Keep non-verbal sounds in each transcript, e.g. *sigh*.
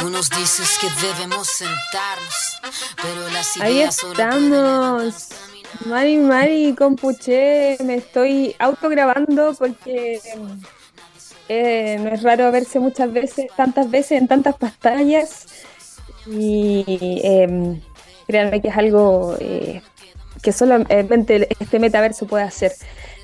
Tú nos dices que debemos sentarnos, pero las Ahí estamos. Mari, Mari, compuche, me estoy autograbando porque eh, no es raro verse muchas veces, tantas veces en tantas pantallas. Y eh, créanme que es algo eh, que solamente este metaverso puede hacer.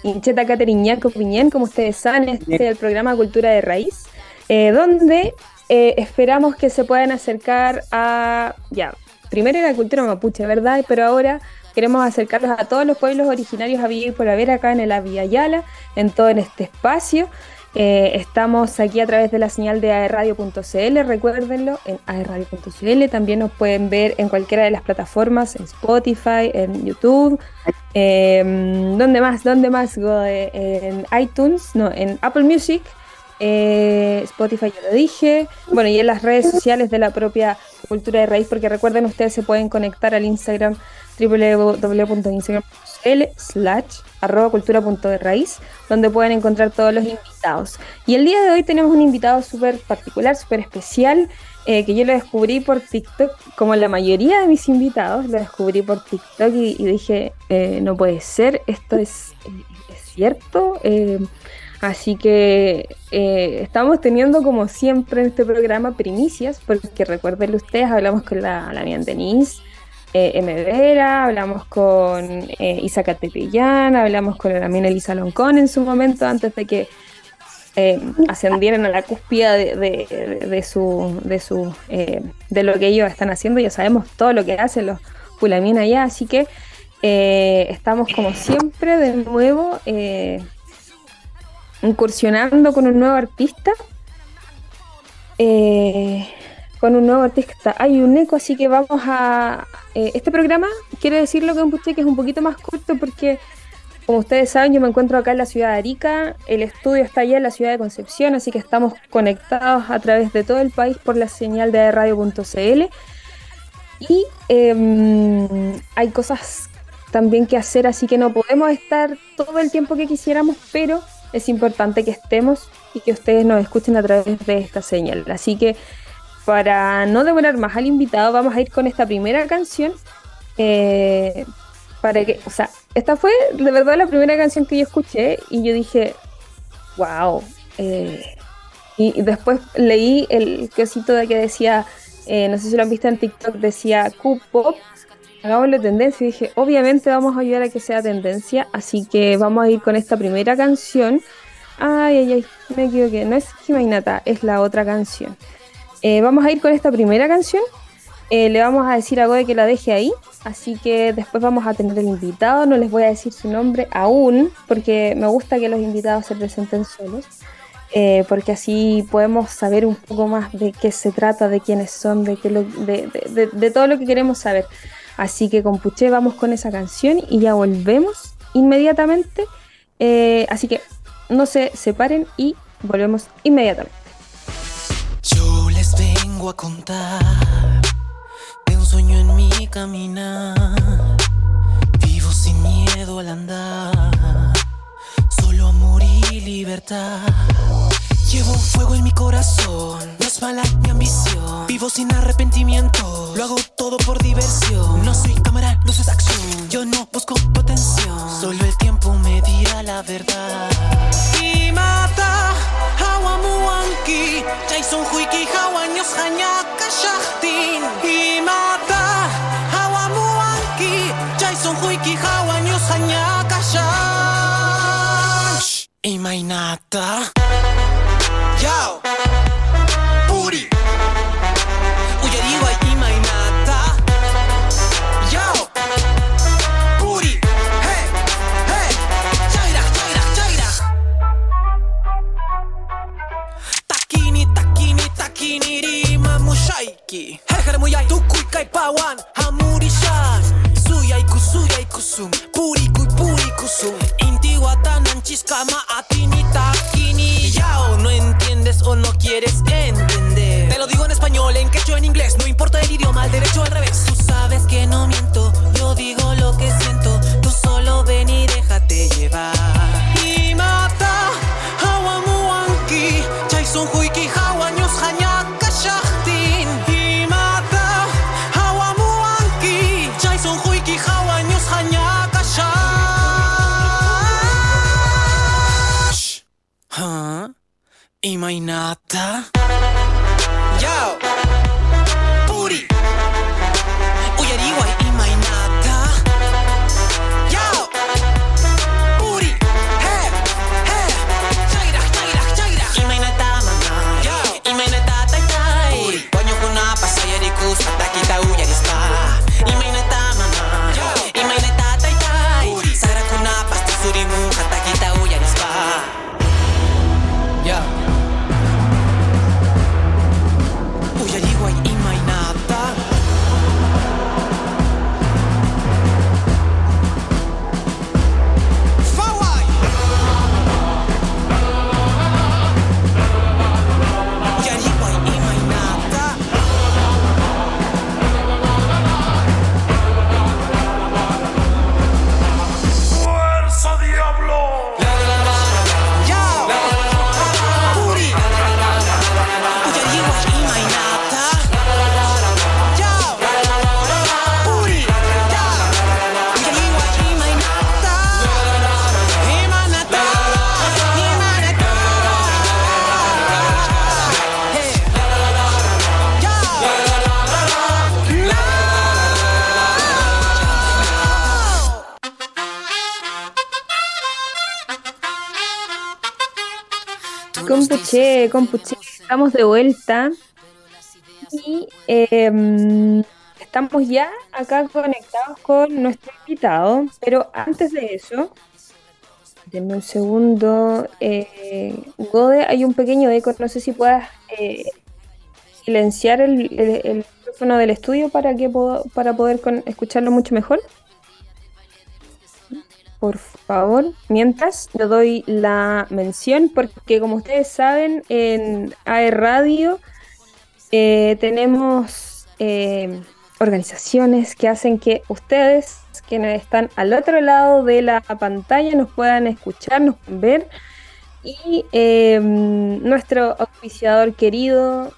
Incheta Cateriñaco Piñén, como ustedes saben, este es el programa Cultura de Raíz, eh, donde eh, esperamos que se puedan acercar a, ya, primero era cultura mapuche, ¿verdad? Pero ahora queremos acercarlos a todos los pueblos originarios a vivir por haber acá en la Vía Yala, en todo en este espacio. Eh, estamos aquí a través de la señal de aerradio.cl, recuérdenlo, en aerradio.cl. También nos pueden ver en cualquiera de las plataformas, en Spotify, en YouTube. Em, ¿Dónde más? ¿Dónde más? En iTunes, no, en Apple Music. Eh, Spotify ya lo dije, bueno, y en las redes sociales de la propia Cultura de Raíz, porque recuerden, ustedes se pueden conectar al Instagram www.instagram.cl slash arroba cultura punto de raíz, donde pueden encontrar todos los invitados. Y el día de hoy tenemos un invitado súper particular, súper especial, eh, que yo lo descubrí por TikTok, como la mayoría de mis invitados, lo descubrí por TikTok y, dije, eh, no puede ser, esto es, es cierto. Eh, así que estamos teniendo como siempre en este programa primicias, porque recuerden ustedes, hablamos con la, la mía Denise, eh, M. hablamos con eh, Isa Catepillán, hablamos con también Elisa Loncón en su momento, antes de que eh, ascendieran a la cúspide de, su, de, su eh, de lo que ellos están haciendo. Ya sabemos todo lo que hacen los Pulamín allá, así que estamos como siempre de nuevo incursionando con un nuevo artista. Eh, con un nuevo artista. Hay un eco, así que vamos a... Eh, este programa, quiero decirlo con usted que es un poquito más corto porque, como ustedes saben, yo me encuentro acá en la ciudad de Arica, el estudio está allá en la ciudad de Concepción, así que estamos conectados a través de todo el país por la señal de radio.cl. Y em, hay cosas también que hacer, así que no podemos estar todo el tiempo que quisiéramos, pero es importante que estemos y que ustedes nos escuchen a través de esta señal. Así que para no demorar más al invitado, vamos a ir con esta primera canción. Eh, para que, o sea, esta fue de verdad la primera canción que yo escuché y yo dije, wow. Eh, y, después leí el cosito de que decía, eh, no sé si lo han visto en TikTok, decía Q-Pop, hagámosle tendencia. Y dije, obviamente vamos a ayudar a que sea tendencia, así que vamos a ir con esta primera canción. Ay, ay, ay, me equivoqué, no es Jimainata, es la otra canción. Eh, vamos a ir con esta primera canción. Eh, le vamos a decir a Gode que la deje ahí. Así que después vamos a tener el invitado. No les voy a decir su nombre aún, porque me gusta que los invitados se presenten solos. Eh, porque así podemos saber un poco más de qué se trata, de quiénes son, de, qué de, todo lo que queremos saber. Así que con Puché vamos con esa canción y ya volvemos inmediatamente. así que no se separen y volvemos inmediatamente vengo a contar de un sueño en mi caminar. Vivo sin miedo al andar, solo amor y libertad. Llevo un fuego en mi corazón, mi ambición. Vivo sin arrepentimiento, lo hago todo por diversión. No soy cámara, soy acción, yo no busco potencia. Solo el tiempo me dirá la verdad. Y mata, hawamuanki, Jason Huiki, hawanyos, hanyaka, shachtin. Y mata, hawamuanki, Jason Huiki, hawanyos, hanyaka, shach. Y mainata. Yo, tukui kai pawan, hamurishan. Suyai kusuyai kusum, puri kui puri kusum. Inti watanan chiskama atini takini. Yao, no entiendes o no quieres entender. Te lo digo en español, en quechua, en inglés, no importa el idioma, al derecho al revés. mainata? Estamos de vuelta. Y em, estamos ya acá conectados con nuestro invitado, pero antes de eso, denme un segundo, eh, Gode, hay un pequeño eco, no sé si puedas eh, silenciar el, el- el micrófono del estudio para, que para poder con- escucharlo mucho mejor. Por favor, mientras le doy la mención, porque como ustedes saben, en AE Radio eh, tenemos eh, organizaciones que hacen que ustedes, quienes están al otro lado de la pantalla, nos puedan escuchar, nos puedan ver. Y eh, nuestro auspiciador querido,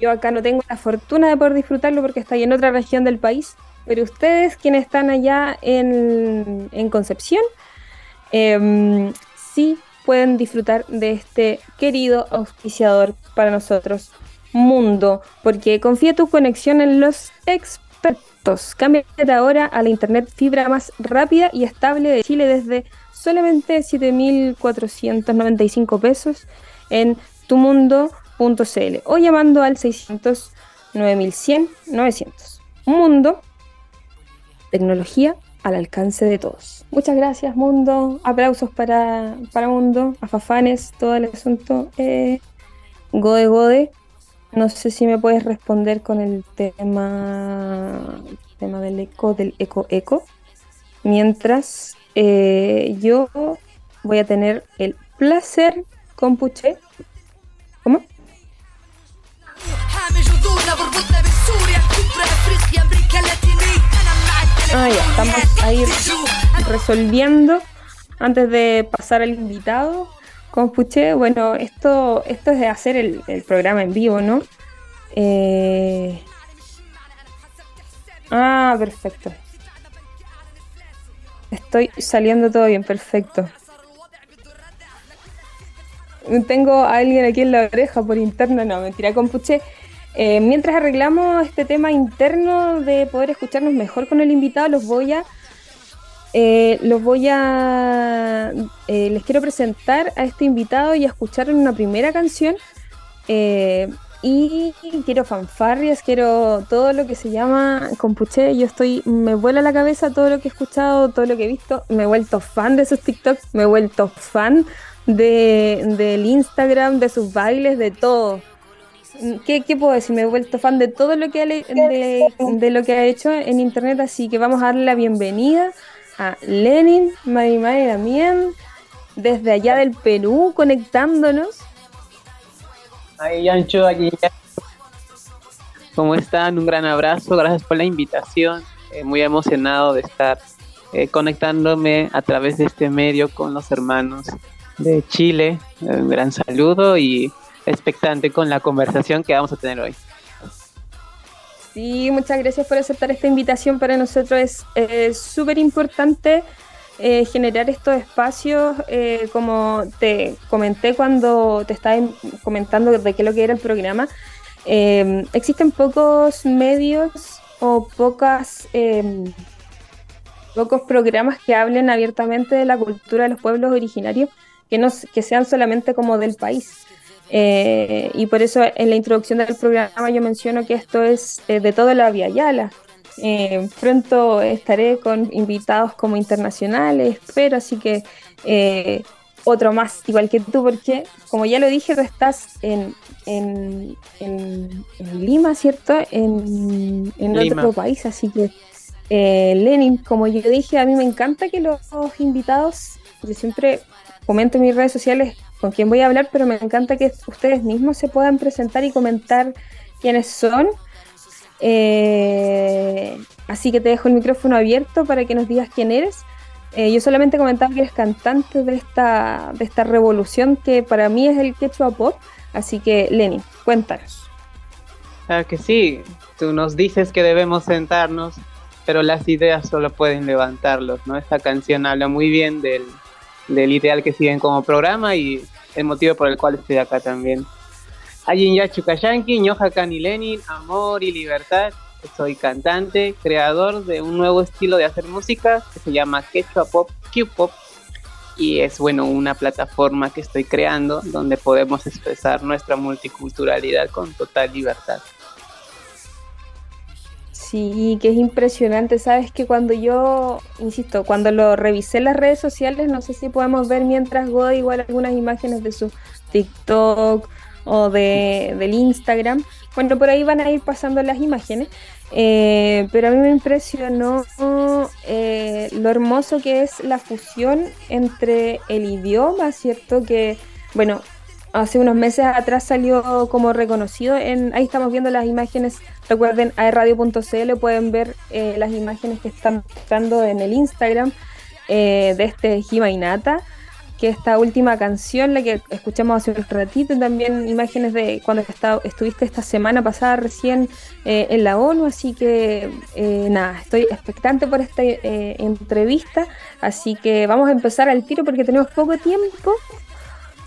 yo acá no tengo la fortuna de poder disfrutarlo porque ahí en otra región del país, pero ustedes quienes están allá en, en Concepción, em, sí pueden disfrutar de este querido auspiciador para nosotros, Mundo, porque confía tu conexión en los expertos. Cámbiate ahora a la internet fibra más rápida y estable de Chile desde solamente 7.495 pesos en tumundo.cl o llamando al 600 9100 900. Mundo, tecnología al alcance de todos. Muchas gracias, Mundo. Aplausos para, para Mundo, a Fafanes, todo el asunto. Eh, Gode Gode, no sé si me puedes responder con el tema, el tema del eco, del eco eco. Mientras eh, yo voy a tener el placer con Puché. ¿Cómo? Estamos ahí resolviendo antes de pasar al invitado. Escuché, bueno, esto, esto es de hacer el, programa en vivo, ¿no? Eh, Ah, perfecto. Estoy saliendo todo bien, perfecto. Tengo a alguien aquí en la oreja por interno, no, mentira, compuche. Eh, mientras arreglamos este tema interno de poder escucharnos mejor con el invitado, los voy a eh, los voy a eh, les quiero presentar a este invitado y a escuchar una primera canción eh, y quiero fanfarrias, quiero todo lo que se llama compuche, yo estoy, me vuela la cabeza todo lo que he escuchado, todo lo que he visto, me he vuelto fan de sus TikToks, me he vuelto fan de, del Instagram, de sus bailes, de todo. ¿Qué, qué puedo decir? Me he vuelto fan de todo lo que ha, de, de lo que ha hecho en internet, así que vamos a darle la bienvenida a Lenin, Marimar y Damián, desde allá del Perú, conectándonos. Ay, Yancho, aquí. ¿Cómo están? Un gran abrazo, gracias por la invitación. Eh, muy emocionado de estar eh, conectándome a través de este medio con los hermanos de Chile. Un gran saludo y expectante con la conversación que vamos a tener hoy. Sí, muchas gracias por aceptar esta invitación. Para nosotros es eh, súper importante eh, generar estos espacios, eh, como te comenté cuando te estaba comentando de qué lo que era el programa. Eh, existen pocos medios o pocas pocos programas que hablen abiertamente de la cultura de los pueblos originarios que no que sean solamente como del país. Y por eso en la introducción del programa yo menciono que esto es de toda la Via Yala, eh, pronto estaré con invitados como internacionales, pero así que eh, otro más, igual que tú, porque como ya lo dije, tú estás en, en, Lima, ¿cierto? En, otro país, así que eh, Lenin, como yo dije, a mí me encanta que los, invitados, yo siempre comento en mis redes sociales con quién voy a hablar, pero me encanta que ustedes mismos se puedan presentar y comentar quiénes son eh, así que te dejo el micrófono abierto para que nos digas quién eres. Eh, yo solamente comentaba que eres cantante de esta, de esta revolución que para mí es el quechua pop. Así que, Lenny, cuéntanos. Claro que sí, tú nos dices que debemos sentarnos, pero las ideas solo pueden levantarlos, ¿no? Esta canción habla muy bien del, del ideal que siguen como programa y el motivo por el cual estoy acá también. Ayin Chukayanki, Ñoja Lenin, Amor y Libertad. Soy cantante, creador de un nuevo estilo de hacer música que se llama Quechua Pop, Q-Pop. Y es bueno una plataforma que estoy creando donde podemos expresar nuestra multiculturalidad con total libertad. Sí, que es impresionante. Sabes que cuando yo, insisto, cuando lo revisé en las redes sociales, no sé si podemos ver mientras Goda igual algunas imágenes de su TikTok o de, del Instagram. Bueno, por ahí van a ir pasando las imágenes. Eh, pero a mí me impresionó eh, lo hermoso que es la fusión entre el idioma, ¿cierto? Que, bueno, hace unos meses atrás salió como reconocido. En, ahí estamos viendo las imágenes. Recuerden, a radio.cl pueden ver eh, las imágenes que están mostrando en el Instagram de este Jimainata que esta última canción, la que escuchamos hace un ratito, también imágenes de cuando estuviste esta semana pasada recién eh, en la ONU, así que eh, nada, estoy expectante por esta eh, entrevista, así que vamos a empezar al tiro porque tenemos poco tiempo.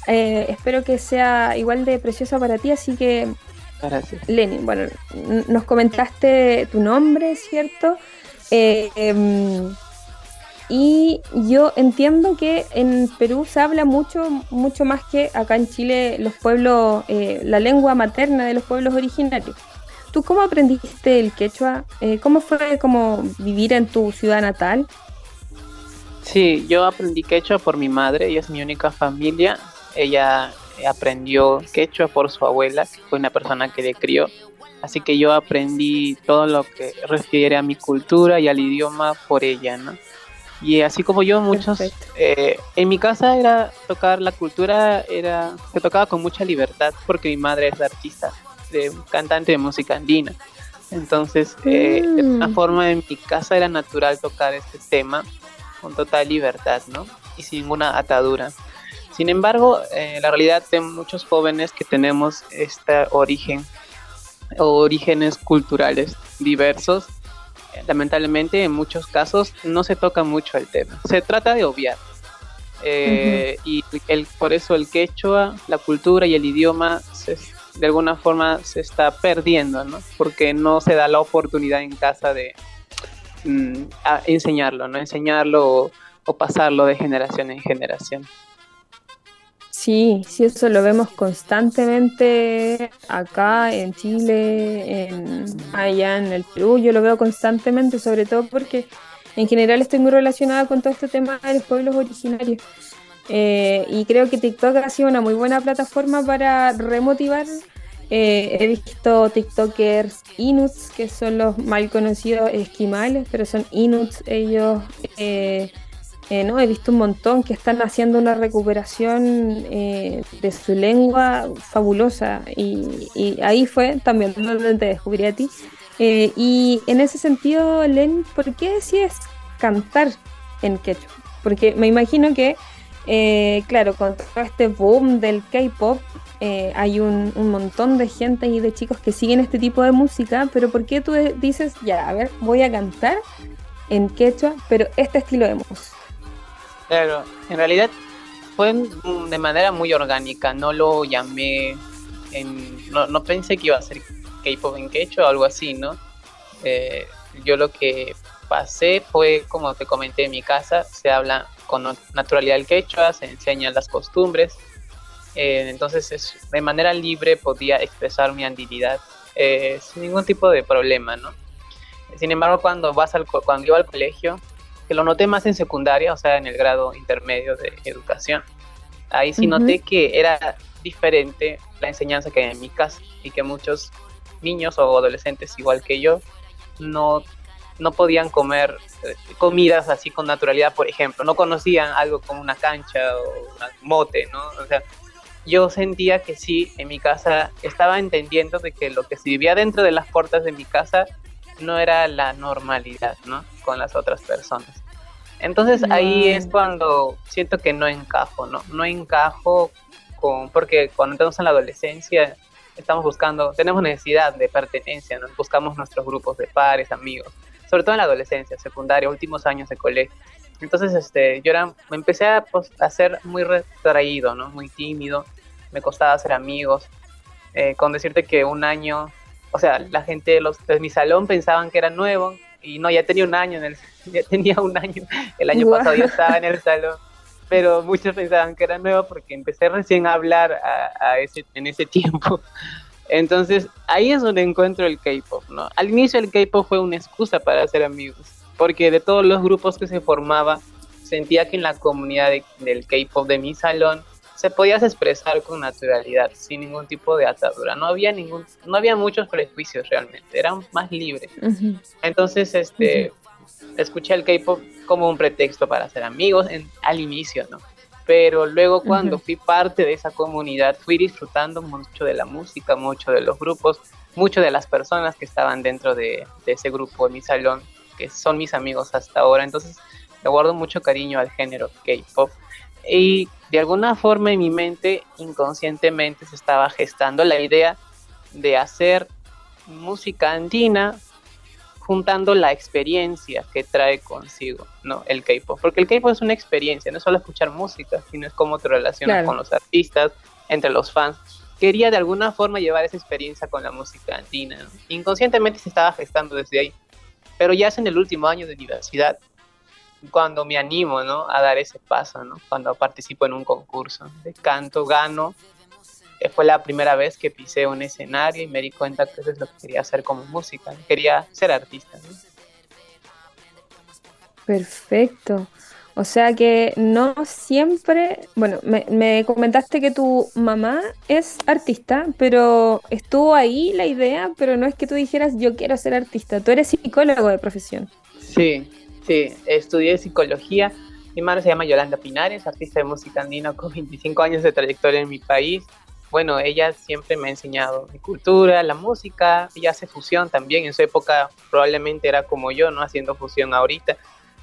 Espero que sea igual de preciosa para ti, así que Gracias. Lenin, bueno, nos comentaste tu nombre, ¿cierto? Em, y yo entiendo que en Perú se habla mucho, mucho más que acá en Chile los pueblos, eh, la lengua materna de los pueblos originarios. ¿Tú cómo aprendiste el quechua? Eh, ¿Cómo fue como vivir en tu ciudad natal? Sí, yo aprendí quechua por mi madre, ella es mi única familia. Ella aprendió quechua por su abuela, que fue una persona que le crió. Así que yo aprendí todo lo que refiere a mi cultura y al idioma por ella, ¿no? Y así como yo, muchos, eh, en mi casa era tocar la cultura, era se tocaba con mucha libertad porque mi madre es artista, de, cantante de música andina. Entonces, eh, de una mm. forma en mi casa era natural tocar este tema con total libertad, ¿no? Y sin ninguna atadura. Sin embargo, eh, la realidad de muchos jóvenes que tenemos este origen o orígenes culturales diversos lamentablemente en muchos casos no se toca mucho el tema. Se trata de obviar. Eh, y el, por eso el quechua, la cultura y el idioma de alguna forma se está perdiendo, ¿no? Porque no se da la oportunidad en casa de mm, enseñarlo, ¿no? Enseñarlo o pasarlo de generación en generación. Sí, sí, eso lo vemos constantemente acá en Chile, en, allá en el Perú, yo lo veo constantemente, sobre todo porque en general estoy muy relacionada con todo este tema de los pueblos originarios. Eh, y creo que TikTok ha sido una muy buena plataforma para remotivar. Eh, he visto TikTokers Inuts, que son los mal conocidos esquimales, pero son Inuts ellos. Eh, eh, ¿no? He visto un montón que están haciendo una recuperación eh, de su lengua fabulosa y, ahí fue también donde te descubrí a ti. Eh, y en ese sentido, Len, ¿por qué decides cantar en quechua? Porque me imagino que, claro, con todo este boom del K-pop, hay un, un, montón de gente y de chicos que siguen este tipo de música, pero ¿por qué tú dices, ya, a ver, voy a cantar en quechua, pero este estilo de música? Claro, en realidad fue de manera muy orgánica, no lo llamé, en, no, no pensé que iba a ser K-pop en quechua o algo así, ¿no? Eh, yo lo que pasé fue, como te comenté, en mi casa se habla con naturalidad el quechua, se enseñan las costumbres, eh, entonces es, de manera libre podía expresar mi andilidad eh, sin ningún tipo de problema, ¿no? Sin embargo, cuando vas al cuando iba al colegio, que lo noté más en secundaria, o sea, en el grado intermedio de educación, ahí sí noté que era diferente la enseñanza que hay en mi casa y que muchos niños o adolescentes igual que yo no, no podían comer eh, comidas así con naturalidad, por ejemplo, no conocían algo como una cancha o un mote, ¿no? O sea, yo sentía que sí, en mi casa estaba entendiendo de que lo que se vivía dentro de las puertas de mi casa no era la normalidad, ¿no? Con las otras personas. Entonces ahí es cuando siento que no encajo, ¿no? No encajo con, porque cuando entramos en la adolescencia estamos buscando, tenemos necesidad de pertenencia, ¿no? Buscamos nuestros grupos de pares, amigos, sobre todo en la adolescencia, secundaria, últimos años de colegio. Entonces, este, yo era, me empecé a, pues, a ser muy retraído, ¿no? Muy tímido, me costaba hacer amigos. Eh, con decirte que un año, o sea, la gente los, de mi salón pensaban que era nuevo y no, ya tenía un año, en el, *laughs* ya tenía un año, el año pasado yo estaba en el salón, pero muchos pensaban que era nuevo porque empecé recién a hablar a, ese, en ese tiempo. Entonces, ahí es donde encuentro el K-pop, ¿no? Al inicio el K-pop fue una excusa para hacer amigos, porque de todos los grupos que se formaba, sentía que en la comunidad del K-pop de mi salón se podías expresar con naturalidad, sin ningún tipo de atadura. No había ningún, no había muchos prejuicios realmente, eran más libres. Entonces, este, escuché el K-pop como un pretexto para hacer amigos al inicio, ¿no? Pero luego cuando fui parte de esa comunidad, fui disfrutando mucho de la música, mucho de los grupos, mucho de las personas que estaban dentro de, de ese grupo en mi salón, que son mis amigos hasta ahora. Entonces, le guardo mucho cariño al género K-pop. Y de alguna forma en mi mente inconscientemente se estaba gestando la idea de hacer música andina juntando la experiencia que trae consigo, ¿no? El K-pop, porque el K-pop es una experiencia, no es solo escuchar música, sino es cómo te relacionas con los artistas, entre los fans. Quería de alguna forma llevar esa experiencia con la música andina, inconscientemente se estaba gestando desde ahí, pero ya es en el último año de universidad cuando me animo, ¿no? A dar ese paso, ¿no? Cuando participo en un concurso de canto, gano. Fue la primera vez que pisé un escenario y me di cuenta que eso es lo que quería hacer como música. Quería ser artista, Perfecto. O sea que no siempre, bueno, me, me, comentaste que tu mamá es artista, pero estuvo ahí la idea, pero no es que tú dijeras yo quiero ser artista, tú eres psicólogo de profesión. Sí, Sí, estudié psicología. Mi madre se llama Yolanda Pinares, artista de música andina con 25 años de trayectoria en mi país. Bueno, ella siempre me ha enseñado mi cultura, la música, ella hace fusión también. En su época probablemente era como yo, ¿no? Haciendo fusión ahorita.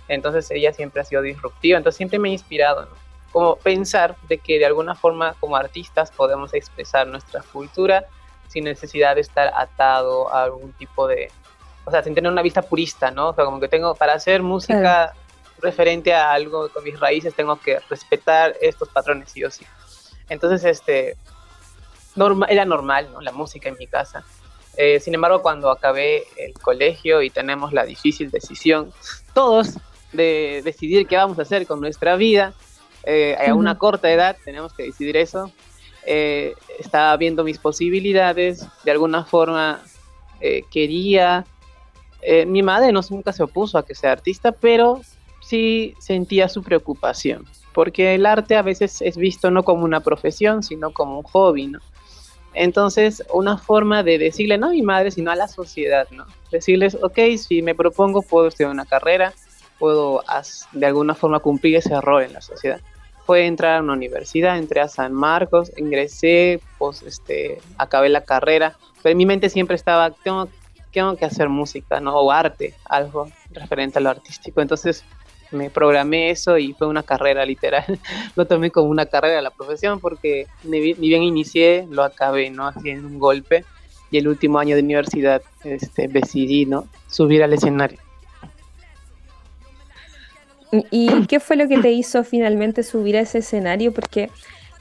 Entonces ella siempre ha sido disruptiva, entonces siempre me ha inspirado, ¿no? Como pensar de que de alguna forma como artistas podemos expresar nuestra cultura sin necesidad de estar atado a algún tipo de, o sea, sin tener una vista purista, ¿no? O sea, como que tengo, para hacer música referente a algo con mis raíces, tengo que respetar estos patrones sí o sí. Entonces, este, norma, era normal, ¿no? La música en mi casa. Eh, sin embargo, cuando acabé el colegio y tenemos la difícil decisión, todos, de decidir qué vamos a hacer con nuestra vida, eh, a una corta edad tenemos que decidir eso. Eh, estaba viendo mis posibilidades, de alguna forma quería eh, mi madre no, nunca se opuso a que sea artista, pero sí sentía su preocupación, porque el arte a veces es visto no como una profesión, sino como un hobby, ¿no? Entonces, una forma de decirle, no a mi madre, sino a la sociedad, ¿no? Decirles, ok, si me propongo, puedo estudiar una carrera, puedo de alguna forma cumplir ese rol en la sociedad. Fue entrar a una universidad, entré a San Marcos, ingresé, pues, este, acabé la carrera, pero mi mente siempre estaba, tengo tengo que hacer música, ¿no? O arte, algo referente a lo artístico. Entonces me programé eso y fue una carrera literal. *laughs* lo tomé como una carrera la profesión porque ni, bien inicié, lo acabé, ¿no? En un golpe. Y el último año de universidad este, decidí, ¿no? Subir al escenario. ¿Y qué fue lo que te hizo finalmente subir a ese escenario? Porque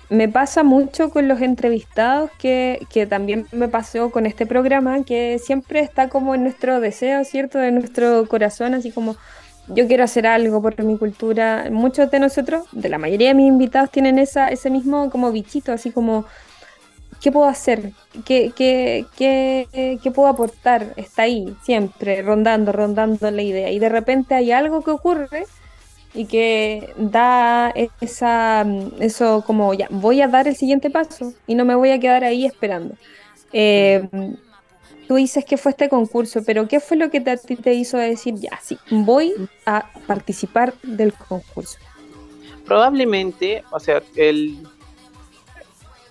me pasa mucho con los entrevistados que, que, también me pasó con este programa, que siempre está como en nuestro deseo, ¿cierto? De nuestro corazón, así como yo quiero hacer algo por mi cultura. Muchos de nosotros, de la mayoría de mis invitados, tienen esa, ese mismo como bichito, así como, ¿qué puedo hacer? ¿Qué, qué, qué, qué puedo aportar? Está ahí, siempre, rondando, rondando la idea. Y de repente hay algo que ocurre y que da esa, eso como ya, voy a dar el siguiente paso y no me voy a quedar ahí esperando. Eh, tú dices que fue este concurso, pero ¿qué fue lo que te, te hizo decir, ya, sí, voy a participar del concurso? Probablemente, o sea, el...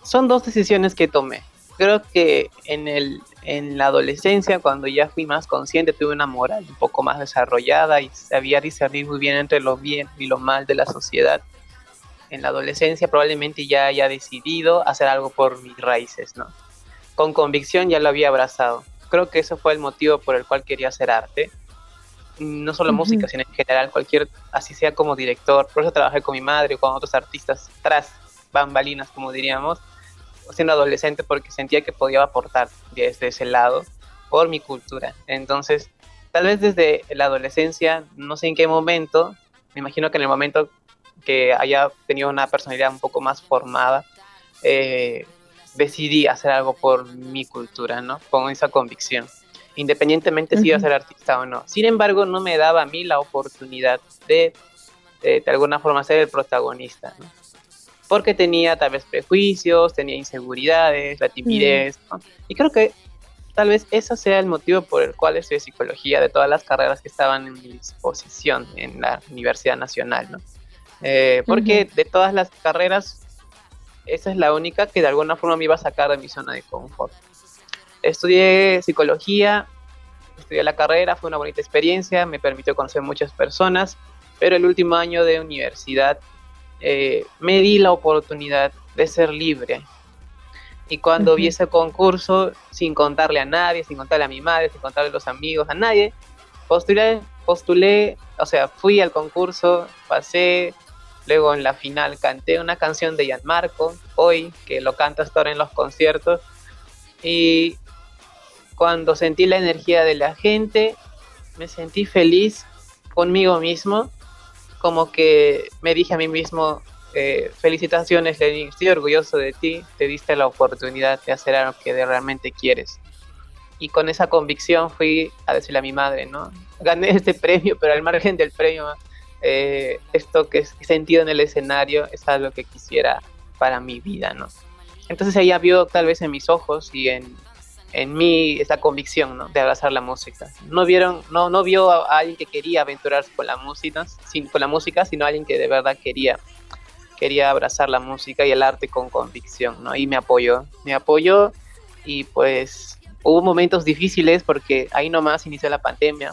son dos decisiones que tomé. Creo que en el en la adolescencia, cuando ya fui más consciente, tuve una moral un poco más desarrollada y sabía discernir muy bien entre lo bien y lo mal de la sociedad. En la adolescencia probablemente ya haya decidido hacer algo por mis raíces, ¿no? Con convicción ya lo había abrazado. Creo que eso fue el motivo por el cual quería hacer arte. No solo música, sino en general, cualquier, así sea como director. Por eso trabajé con mi madre o con otros artistas tras bambalinas, como diríamos siendo adolescente porque sentía que podía aportar desde ese lado por mi cultura. Entonces, tal vez desde la adolescencia, no sé en qué momento, me imagino que en el momento que haya tenido una personalidad un poco más formada, eh, decidí hacer algo por mi cultura, ¿no? Con esa convicción, independientemente si iba a ser artista o no. Sin embargo, no me daba a mí la oportunidad de, de, de alguna forma, ser el protagonista, ¿no? porque tenía tal vez prejuicios, tenía inseguridades, la timidez, y creo que tal vez ese sea el motivo por el cual estudié psicología de todas las carreras que estaban en mi disposición en la Universidad Nacional, ¿no? Eh, porque de todas las carreras, esa es la única que de alguna forma me iba a sacar de mi zona de confort. Estudié psicología, estudié la carrera, fue una bonita experiencia, me permitió conocer muchas personas, pero el último año de universidad eh, me di la oportunidad de ser libre. Y cuando vi ese concurso, sin contarle a nadie, sin contarle a mi madre, sin contarle a los amigos, a nadie, postulé, postulé, o sea, fui al concurso, pasé, luego en la final canté una canción de Gianmarco, hoy, que lo canta hasta ahora en los conciertos, y cuando sentí la energía de la gente, me sentí feliz conmigo mismo como que me dije a mí mismo, eh, felicitaciones Lenin, estoy orgulloso de ti, te diste la oportunidad de hacer algo que realmente quieres. Y con esa convicción fui a decirle a mi madre, ¿no? Gané este premio, pero al margen del premio, eh, esto que he sentido en el escenario es algo que quisiera para mi vida, ¿no? Entonces ella vio tal vez en mis ojos y en, en mí esa convicción ¿no? de abrazar la música. No vieron, no, no vio a, alguien que quería aventurarse con la música, sin, con la música, sino a alguien que de verdad quería, quería abrazar la música y el arte con convicción, ¿no? Y me apoyó, me apoyó y pues hubo momentos difíciles porque ahí nomás inició la pandemia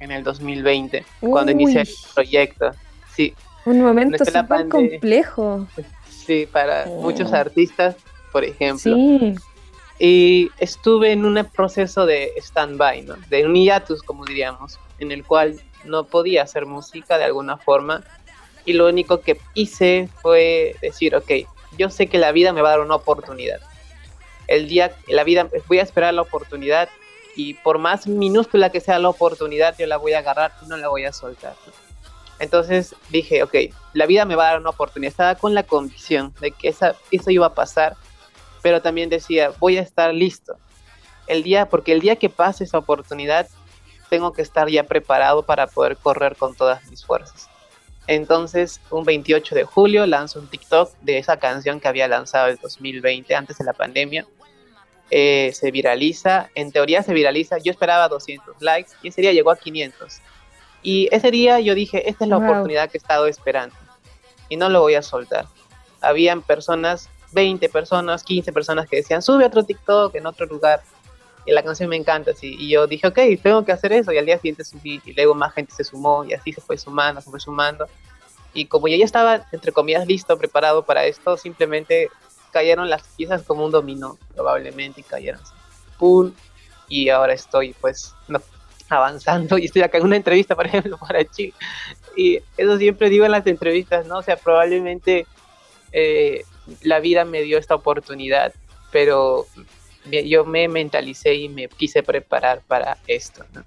en el 2020, cuando inicié el proyecto. Sí. Un momento súper complejo. Sí, para muchos artistas, por ejemplo. Sí y estuve en un proceso de stand-by, ¿no? de un hiatus, como diríamos, en el cual no podía hacer música de alguna forma y lo único que hice fue decir, ok, yo sé que la vida me va a dar una oportunidad. El día, la vida, voy a esperar la oportunidad y por más minúscula que sea la oportunidad, yo la voy a agarrar y no la voy a soltar. Entonces dije, ok, la vida me va a dar una oportunidad. Estaba con la convicción de que esa, eso iba a pasar pero también decía, voy a estar listo. El día, porque el día que pase esa oportunidad, tengo que estar ya preparado para poder correr con todas mis fuerzas. Entonces, un 28 de julio lanzo un TikTok de esa canción que había lanzado el 2020, antes de la pandemia. Eh, se viraliza, en teoría se viraliza, yo esperaba 200 likes y ese día llegó a 500. Y ese día yo dije, esta es la oportunidad que he estado esperando y no lo voy a soltar. Habían personas 20 personas, 15 personas que decían, sube otro TikTok en otro lugar. Y la canción me encanta, así. Y yo dije, ok, tengo que hacer eso. Y al día siguiente subí. Y luego más gente se sumó. Y así se fue sumando, se fue sumando. Y como yo ya estaba, entre comillas, listo, preparado para esto, simplemente cayeron las piezas como un dominó, probablemente. Y cayeron. ¡Pum! Y ahora estoy, pues, avanzando *laughs* y estoy acá en una entrevista, por ejemplo, *laughs* para Chile. Y eso siempre digo en las entrevistas, ¿no? O sea, probablemente eh, la vida me dio esta oportunidad, pero yo me mentalicé y me quise preparar para esto, ¿no?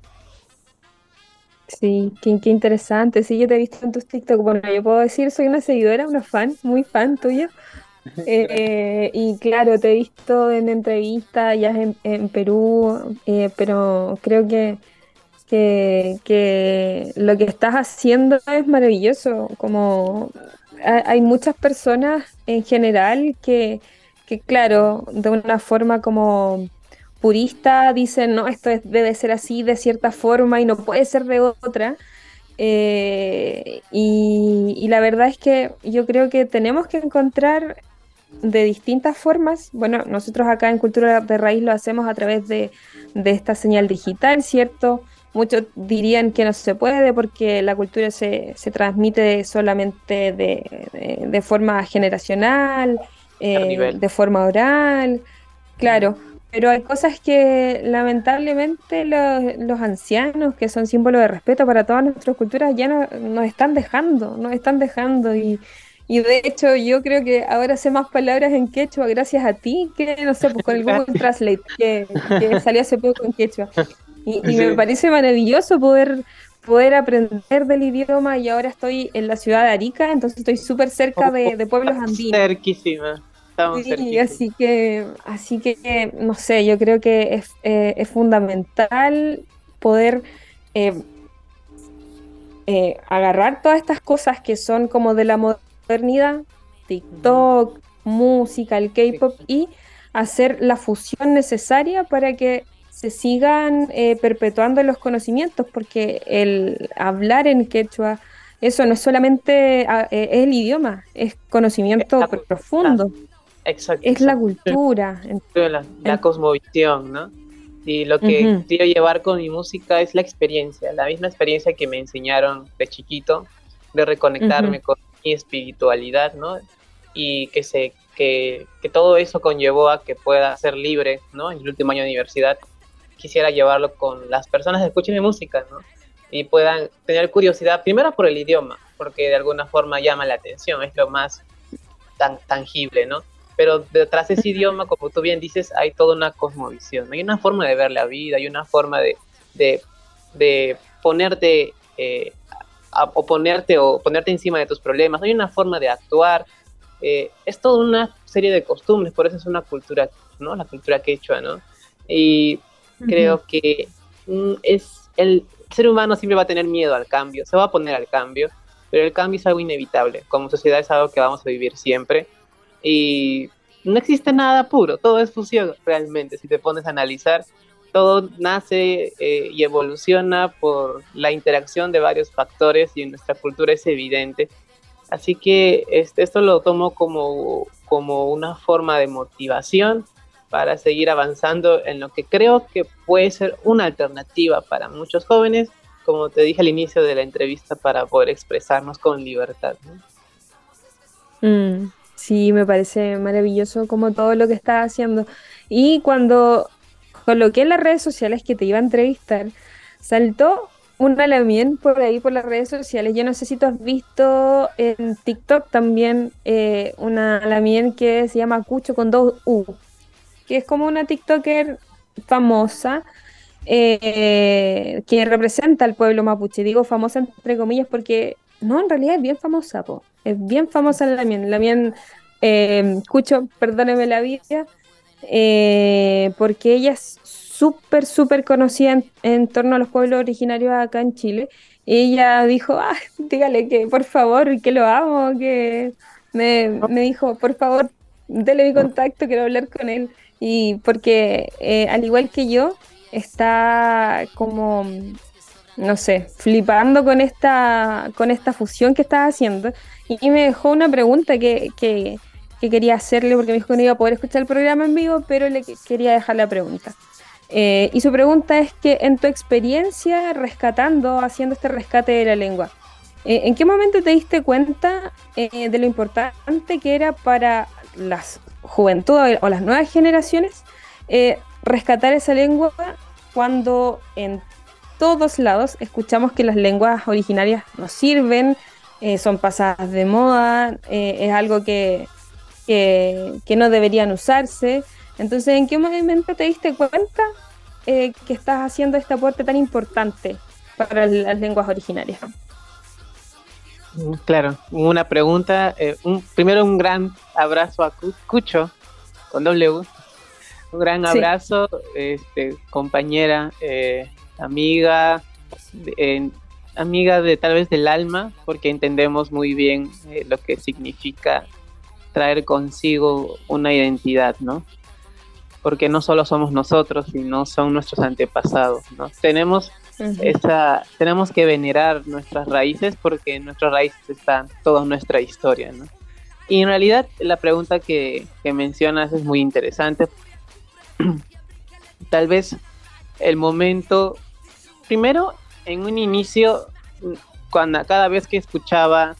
Sí, qué, qué interesante. Sí, yo te he visto en tus TikTok. Bueno, yo puedo decir, soy una seguidora, una fan, muy fan tuya. Eh, y claro, te he visto en entrevistas ya en, Perú, eh, pero creo que, que, lo que estás haciendo es maravilloso. Como hay muchas personas en general que, que, claro, de una forma como purista dicen, no, esto debe ser así de cierta forma y no puede ser de otra. Eh, y, y, la verdad es que yo creo que tenemos que encontrar de distintas formas. Bueno, nosotros acá en Cultura de Raíz lo hacemos a través de, esta señal digital, ¿cierto? Muchos dirían que no se puede porque la cultura se, se transmite solamente de, forma generacional, eh, de forma oral, claro. Pero hay cosas que lamentablemente los, los, ancianos, que son símbolos de respeto para todas nuestras culturas, ya no, nos están dejando, nos están dejando y, y de hecho, yo creo que ahora sé más palabras en quechua gracias a ti que, no sé, pues con *laughs* el Google Translate que, salió hace poco en quechua. Y, me parece maravilloso poder, poder aprender del idioma y ahora estoy en la ciudad de Arica, entonces estoy súper cerca de, pueblos andinos. Cerquísima. Estamos sí, así que, así que, no sé, yo creo que es, eh, es fundamental poder eh, eh, agarrar todas estas cosas que son como de la modernidad, TikTok, música, el K-pop y hacer la fusión necesaria para que se sigan eh, perpetuando los conocimientos, porque el hablar en quechua, eso no es solamente ah, eh, es el idioma, es conocimiento profundo. Exacto. Es la cultura. La, cosmovisión, ¿no? Y lo que quiero llevar con mi música es la experiencia, la misma experiencia que me enseñaron de chiquito, de reconectarme con mi espiritualidad, ¿no? Y que, se, que, que, todo eso conllevó a que pueda ser libre, ¿no? En el último año de universidad, quisiera llevarlo con las personas que escuchen mi música, ¿no? Y puedan tener curiosidad, primero por el idioma, porque de alguna forma llama la atención, es lo más tan tangible, ¿no? Pero detrás de ese idioma, como tú bien dices, hay toda una cosmovisión, hay una forma de ver la vida, hay una forma de, de, de ponerte eh, o ponerte o ponerte encima de tus problemas, hay una forma de actuar, eh, es toda una serie de costumbres, por eso es una cultura, ¿no? La cultura quechua, ¿no? Y creo que mm, es el ser humano siempre va a tener miedo al cambio, se va a poner al cambio, pero el cambio es algo inevitable, como sociedad es algo que vamos a vivir siempre. Y no existe nada puro, todo es fusión realmente, si te pones a analizar todo nace eh, y evoluciona por la interacción de varios factores y en nuestra cultura es evidente. Así que este, esto lo tomo como, como una forma de motivación para seguir avanzando en lo que creo que puede ser una alternativa para muchos jóvenes, como te dije al inicio de la entrevista, para poder expresarnos con libertad. Mm, sí, me parece maravilloso como todo lo que estás haciendo. Y cuando coloqué en las redes sociales que te iba a entrevistar, saltó un alamien por ahí por las redes sociales. Yo no sé si tú has visto en TikTok también eh, una alamien que se llama Cucho con dos U, que es como una TikToker famosa eh, que representa al pueblo mapuche. Digo famosa entre comillas porque no, en realidad es bien famosa, es bien famosa la Lamien. La eh, Cucho, perdóneme la vida, eh, porque ella es súper, súper conocida en, torno a los pueblos originarios acá en Chile. ella dijo, ah, dígale que por favor, que lo amo, que me, dijo, por favor, dele mi contacto, quiero hablar con él. Y porque eh, al igual que yo, está como, no sé, flipando con esta, con esta fusión que está haciendo. Y me dejó una pregunta que, que, que quería hacerle porque me dijo que no iba a poder escuchar el programa en vivo, pero le quería dejar la pregunta. Eh, y su pregunta es que en tu experiencia rescatando, haciendo este rescate de la lengua, eh, ¿en qué momento te diste cuenta eh, de lo importante que era para las juventudes o las nuevas generaciones rescatar esa lengua cuando en todos lados escuchamos que las lenguas originarias no sirven, son pasadas de moda, es algo que, que, no deberían usarse. Entonces, ¿en qué momento te diste cuenta eh, que estás haciendo este aporte tan importante para las lenguas originarias? Mm, claro, una pregunta. un, primero, un gran abrazo a Cucho con W. Un gran abrazo, este, compañera, amiga, amiga de tal vez del alma, porque entendemos muy bien eh, lo que significa traer consigo una identidad, ¿no? Porque no solo somos nosotros, sino son nuestros antepasados, ¿no? Tenemos esa, tenemos que venerar nuestras raíces porque en nuestras raíces está toda nuestra historia, ¿no? Y en realidad la pregunta que, que mencionas es muy interesante. *clears throat* Tal vez el momento, primero en un inicio, cuando cada vez que escuchaba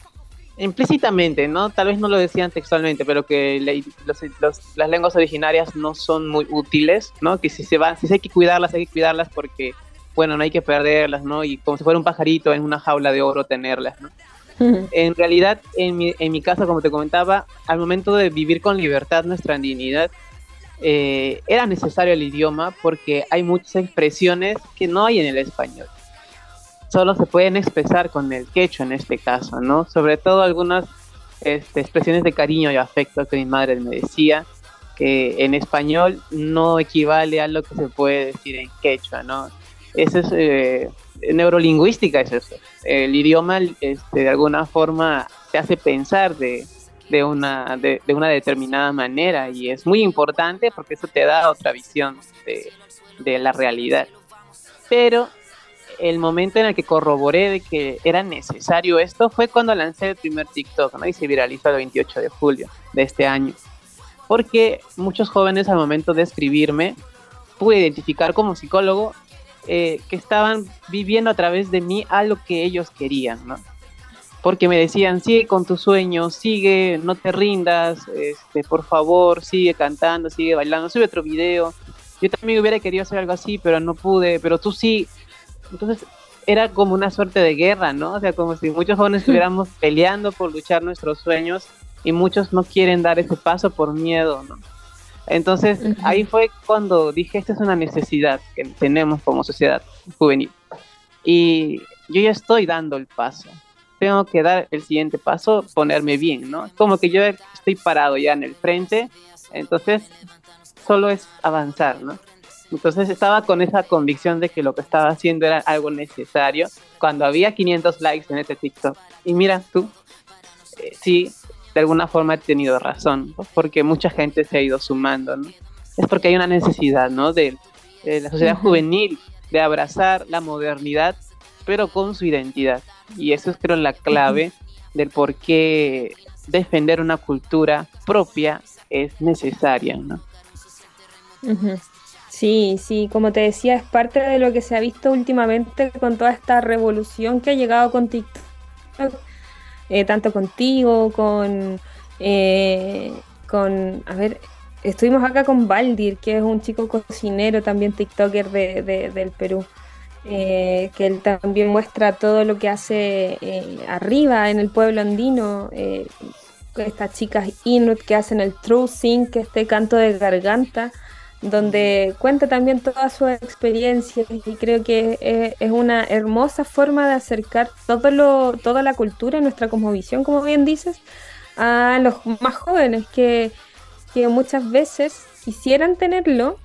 implícitamente, ¿no? Tal vez no lo decían textualmente, pero que las lenguas originarias no son muy útiles, ¿no? Que si se van, si hay que cuidarlas, hay que cuidarlas porque, bueno, no hay que perderlas, ¿no? Y como si fuera un pajarito en una jaula de oro tenerlas, ¿no? En realidad, en mi, en mi caso, como te comentaba, al momento de vivir con libertad nuestra dignidad, eh, era necesario el idioma porque hay muchas expresiones que no hay en el español solo se pueden expresar con el quechua en este caso, ¿no? Sobre todo algunas este, expresiones de cariño y afecto que mi madre me decía, que en español no equivale a lo que se puede decir en quechua, ¿no? Eso es eh, neurolingüística, es eso. El idioma, este, de alguna forma, te hace pensar de, de una, de, una determinada manera y es muy importante porque eso te da otra visión de, de la realidad. Pero el momento en el que corroboré de que era necesario esto fue cuando lancé el primer TikTok, ¿no? Y se viralizó el 28 de julio de este año. Porque muchos jóvenes al momento de escribirme pude identificar como psicólogo eh, que estaban viviendo a través de mí algo que ellos querían, ¿no? Porque me decían, sigue con tus sueños, sigue, no te rindas, este, por favor, sigue cantando, sigue bailando, sube otro video. Yo también hubiera querido hacer algo así, pero no pude, pero tú sí, entonces era como una suerte de guerra, ¿no? O sea, como si muchos jóvenes estuviéramos *laughs* peleando por luchar nuestros sueños y muchos no quieren dar ese paso por miedo, ¿no? Entonces ahí fue cuando dije, esta es una necesidad que tenemos como sociedad juvenil. Y yo ya estoy dando el paso. Tengo que dar el siguiente paso, ponerme bien, ¿no? Como que yo estoy parado ya en el frente, entonces solo es avanzar, ¿no? Entonces estaba con esa convicción de que lo que estaba haciendo era algo necesario cuando había 500 likes en ese TikTok. Y mira tú, eh, sí, de alguna forma he tenido razón, porque mucha gente se ha ido sumando, ¿no? Es porque hay una necesidad, ¿no? De, la sociedad juvenil, de abrazar la modernidad, pero con su identidad. Y eso es creo la clave del por qué defender una cultura propia es necesaria, ¿no? Sí, sí, como te decía, es parte de lo que se ha visto últimamente con toda esta revolución que ha llegado con TikTok, eh, tanto contigo, con, eh, con, a ver, estuvimos acá con Baldir, que es un chico cocinero, también TikToker de, del Perú, eh, que él también muestra todo lo que hace arriba en el pueblo andino, estas chicas Inuit que hacen el True Sing, que este canto de garganta donde cuenta también toda su experiencia y creo que es, una hermosa forma de acercar todo lo, toda la cultura, nuestra cosmovisión, como bien dices, a los más jóvenes que, muchas veces quisieran tenerlo,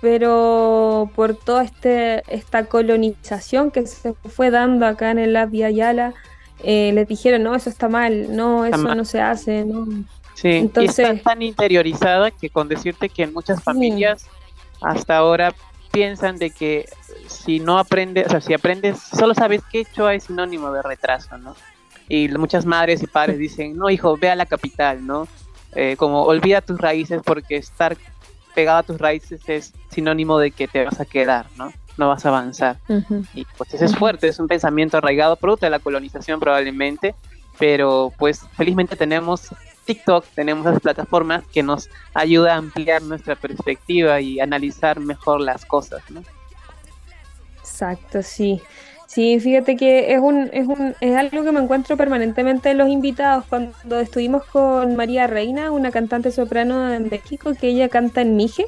pero por toda este, esta colonización que se fue dando acá en el Via Yala, eh, les dijeron, no, eso está mal, no, eso no se hace, no. Sí, Entonces, y está tan interiorizada que con decirte que en muchas familias hasta ahora piensan de que si no aprendes, o sea, si aprendes, solo sabes que hecho es sinónimo de retraso, ¿no? Y muchas madres y padres dicen, no, hijo, ve a la capital, ¿no? Eh, como olvida tus raíces porque estar pegado a tus raíces es sinónimo de que te vas a quedar, ¿no? No vas a avanzar. Y pues eso es fuerte, es un pensamiento arraigado producto de la colonización probablemente, pero pues felizmente tenemos TikTok tenemos esas plataformas que nos ayuda a ampliar nuestra perspectiva y analizar mejor las cosas, ¿no? Exacto, sí. Sí, fíjate que es un, es un, es algo que me encuentro permanentemente en los invitados. Cuando estuvimos con María Reina, una cantante soprano de México, que ella canta en Mije,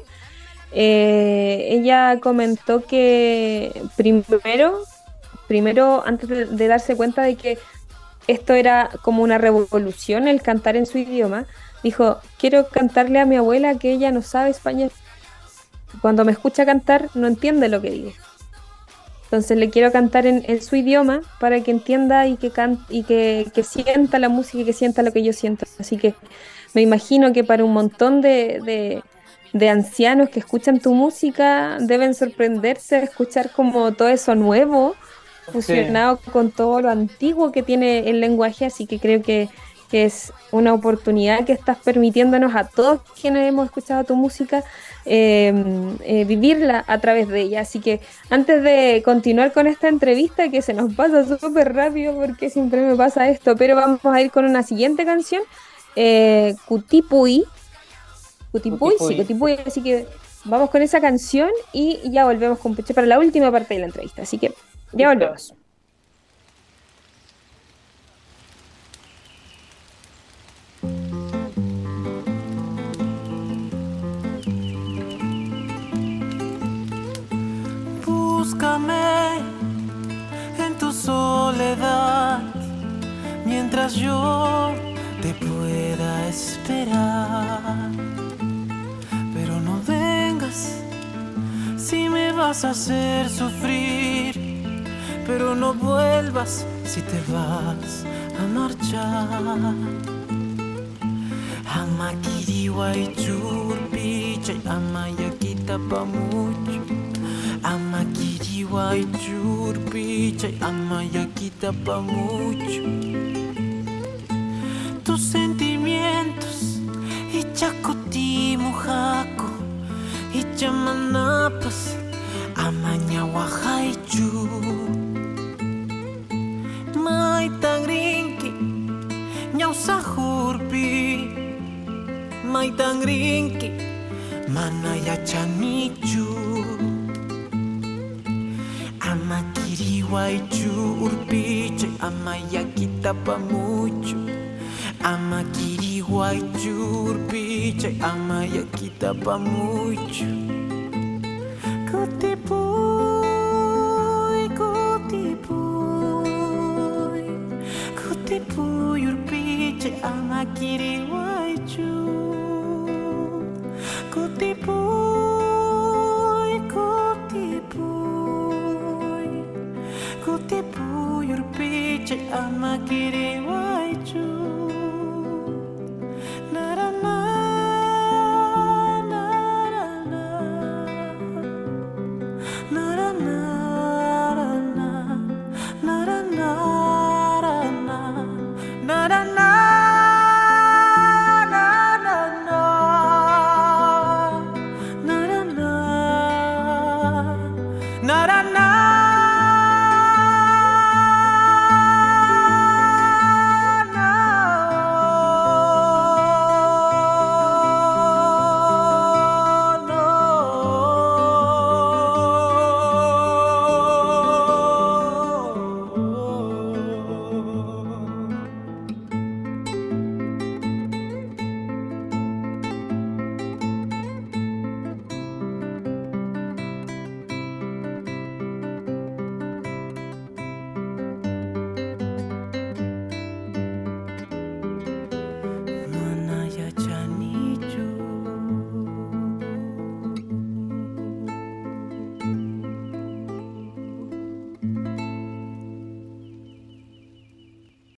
eh, ella comentó que primero, primero, antes de darse cuenta de que esto era como una revolución, el cantar en su idioma, dijo, quiero cantarle a mi abuela que ella no sabe español. Cuando me escucha cantar, no entiende lo que digo. Entonces le quiero cantar en, su idioma para que entienda y que y que, sienta la música y que sienta lo que yo siento. Así que me imagino que para un montón de, de, de ancianos que escuchan tu música deben sorprenderse de escuchar como todo eso nuevo, fusionado sí. con todo lo antiguo que tiene el lenguaje. Así que creo que, que es una oportunidad que estás permitiéndonos a todos quienes hemos escuchado tu música eh, eh, vivirla a través de ella. Así que antes de continuar con esta entrevista, que se nos pasa súper rápido porque siempre me pasa esto, pero vamos a ir con una siguiente canción, eh, Cutipuy. Cutipuy, sí, Cutipuy. Así que vamos con esa canción y ya volvemos con Peche para la última parte de la entrevista. Así que ya volvemos. búscame en tu soledad mientras yo te pueda esperar. Pero no vengas si me vas a hacer sufrir. Pero no vuelvas si te vas a marchar. Amakiriwai churpi chay amayakita pamucho Amakiriwai churpi chay amayakita pa mucho. Tus sentimientos Ichakuti mojako Ichamanapas Amañawahaichu Maitangrinki maitang ringki manaya chanichu ama kiriwaichu urpiche ama yakita pamuchu ama kiriwaichu urpiche ama yakita pamuchu Kutipu Kutipu kutipuy urpiche ama kiriwaichu ama kiri wa